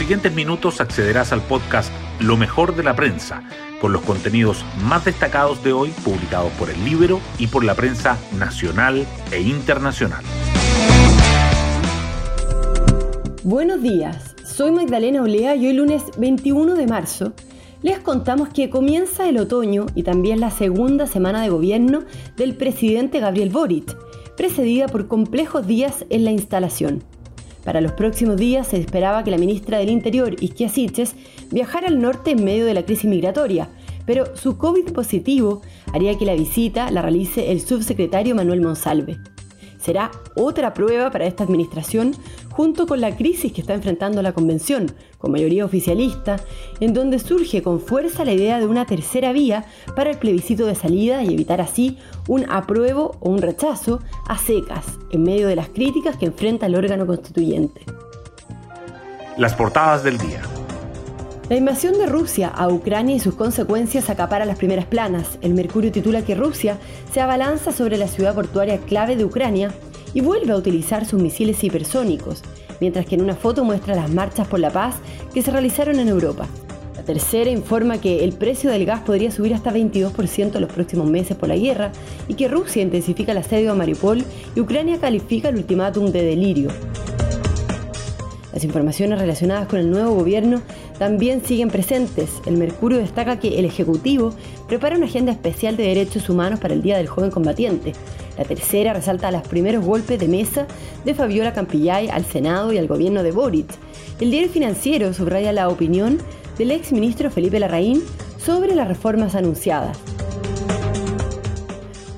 siguientes minutos accederás al podcast Lo mejor de la prensa, con los contenidos más destacados de hoy publicados por el libro y por la prensa nacional e internacional. Buenos días, soy Magdalena Olea y hoy lunes 21 de marzo les contamos que comienza el otoño y también la segunda semana de gobierno del presidente Gabriel Boric, precedida por complejos días en la instalación. Para los próximos días se esperaba que la ministra del Interior, Isquia Siches, viajara al norte en medio de la crisis migratoria, pero su COVID positivo haría que la visita la realice el subsecretario Manuel Monsalve será otra prueba para esta administración junto con la crisis que está enfrentando la convención, con mayoría oficialista, en donde surge con fuerza la idea de una tercera vía para el plebiscito de salida y evitar así un apruebo o un rechazo a secas, en medio de las críticas que enfrenta el órgano constituyente. Las portadas del día. La invasión de Rusia a Ucrania y sus consecuencias acapara las primeras planas. El Mercurio titula que Rusia se abalanza sobre la ciudad portuaria clave de Ucrania y vuelve a utilizar sus misiles hipersónicos, mientras que en una foto muestra las marchas por la paz que se realizaron en Europa. La tercera informa que el precio del gas podría subir hasta 22% en los próximos meses por la guerra y que Rusia intensifica el asedio a Mariupol y Ucrania califica el ultimátum de delirio. Las informaciones relacionadas con el nuevo gobierno también siguen presentes. El Mercurio destaca que el Ejecutivo prepara una agenda especial de derechos humanos para el Día del Joven Combatiente. La tercera resalta los primeros golpes de mesa de Fabiola Campillay al Senado y al gobierno de Boric. El diario financiero subraya la opinión del ex ministro Felipe Larraín sobre las reformas anunciadas.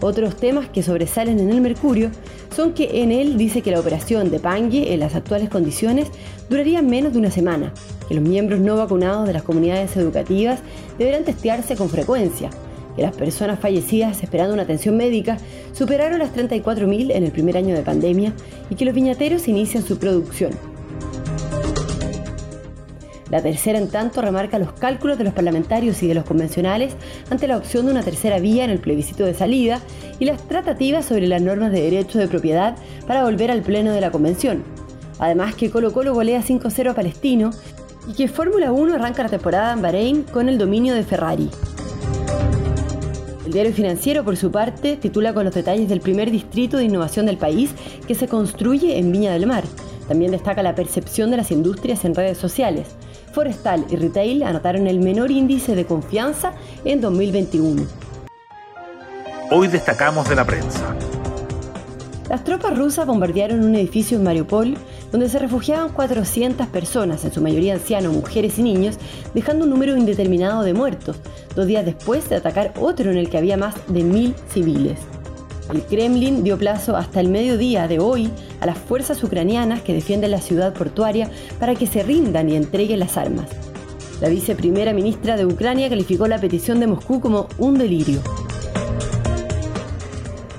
Otros temas que sobresalen en el Mercurio son que en él dice que la operación de Pangue en las actuales condiciones duraría menos de una semana, que los miembros no vacunados de las comunidades educativas deberán testearse con frecuencia, que las personas fallecidas esperando una atención médica superaron las 34.000 en el primer año de pandemia y que los viñateros inician su producción. La tercera, en tanto, remarca los cálculos de los parlamentarios y de los convencionales ante la opción de una tercera vía en el plebiscito de salida y las tratativas sobre las normas de derecho de propiedad para volver al pleno de la convención. Además que Colo Colo golea 5-0 a Palestino y que Fórmula 1 arranca la temporada en Bahrein con el dominio de Ferrari. El diario financiero, por su parte, titula con los detalles del primer distrito de innovación del país que se construye en Viña del Mar. También destaca la percepción de las industrias en redes sociales. Forestal y Retail anotaron el menor índice de confianza en 2021. Hoy destacamos de la prensa. Las tropas rusas bombardearon un edificio en Mariupol donde se refugiaban 400 personas, en su mayoría ancianos, mujeres y niños, dejando un número indeterminado de muertos, dos días después de atacar otro en el que había más de mil civiles. El Kremlin dio plazo hasta el mediodía de hoy a las fuerzas ucranianas que defienden la ciudad portuaria para que se rindan y entreguen las armas. La viceprimera ministra de Ucrania calificó la petición de Moscú como un delirio.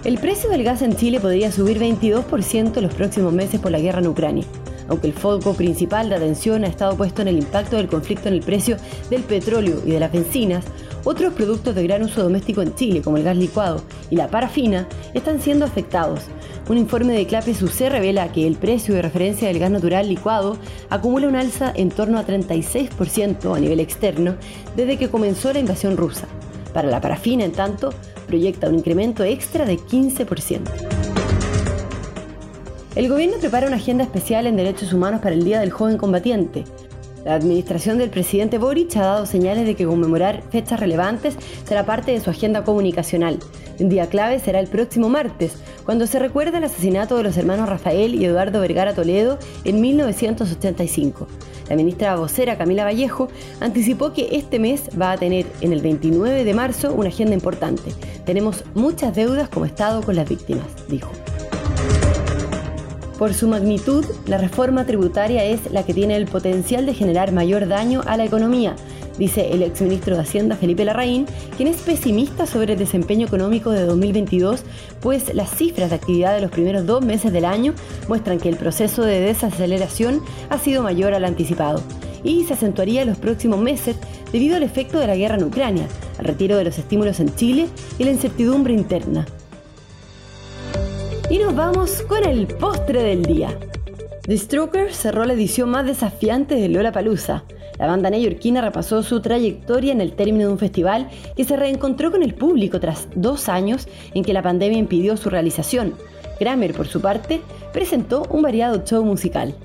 El precio del gas en Chile podría subir 22% en los próximos meses por la guerra en Ucrania. Aunque el foco principal de atención ha estado puesto en el impacto del conflicto en el precio del petróleo y de las bencinas, otros productos de gran uso doméstico en Chile, como el gas licuado y la parafina, están siendo afectados. Un informe de Clape UC revela que el precio de referencia del gas natural licuado acumula un alza en torno a 36% a nivel externo desde que comenzó la invasión rusa. Para la parafina, en tanto, proyecta un incremento extra de 15%. El gobierno prepara una agenda especial en derechos humanos para el Día del Joven Combatiente. La administración del presidente Boric ha dado señales de que conmemorar fechas relevantes será parte de su agenda comunicacional. Un día clave será el próximo martes, cuando se recuerda el asesinato de los hermanos Rafael y Eduardo Vergara Toledo en 1985. La ministra vocera Camila Vallejo anticipó que este mes va a tener en el 29 de marzo una agenda importante. Tenemos muchas deudas como Estado con las víctimas, dijo. Por su magnitud, la reforma tributaria es la que tiene el potencial de generar mayor daño a la economía, dice el exministro de Hacienda Felipe Larraín, quien es pesimista sobre el desempeño económico de 2022, pues las cifras de actividad de los primeros dos meses del año muestran que el proceso de desaceleración ha sido mayor al anticipado y se acentuaría en los próximos meses debido al efecto de la guerra en Ucrania, al retiro de los estímulos en Chile y la incertidumbre interna. Y nos vamos con el postre del día. The Strokers cerró la edición más desafiante de Lola Palusa. La banda neoyorquina repasó su trayectoria en el término de un festival que se reencontró con el público tras dos años en que la pandemia impidió su realización. Kramer, por su parte, presentó un variado show musical.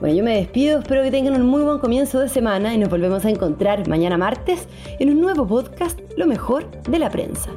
Bueno, yo me despido, espero que tengan un muy buen comienzo de semana y nos volvemos a encontrar mañana martes en un nuevo podcast, Lo mejor de la prensa.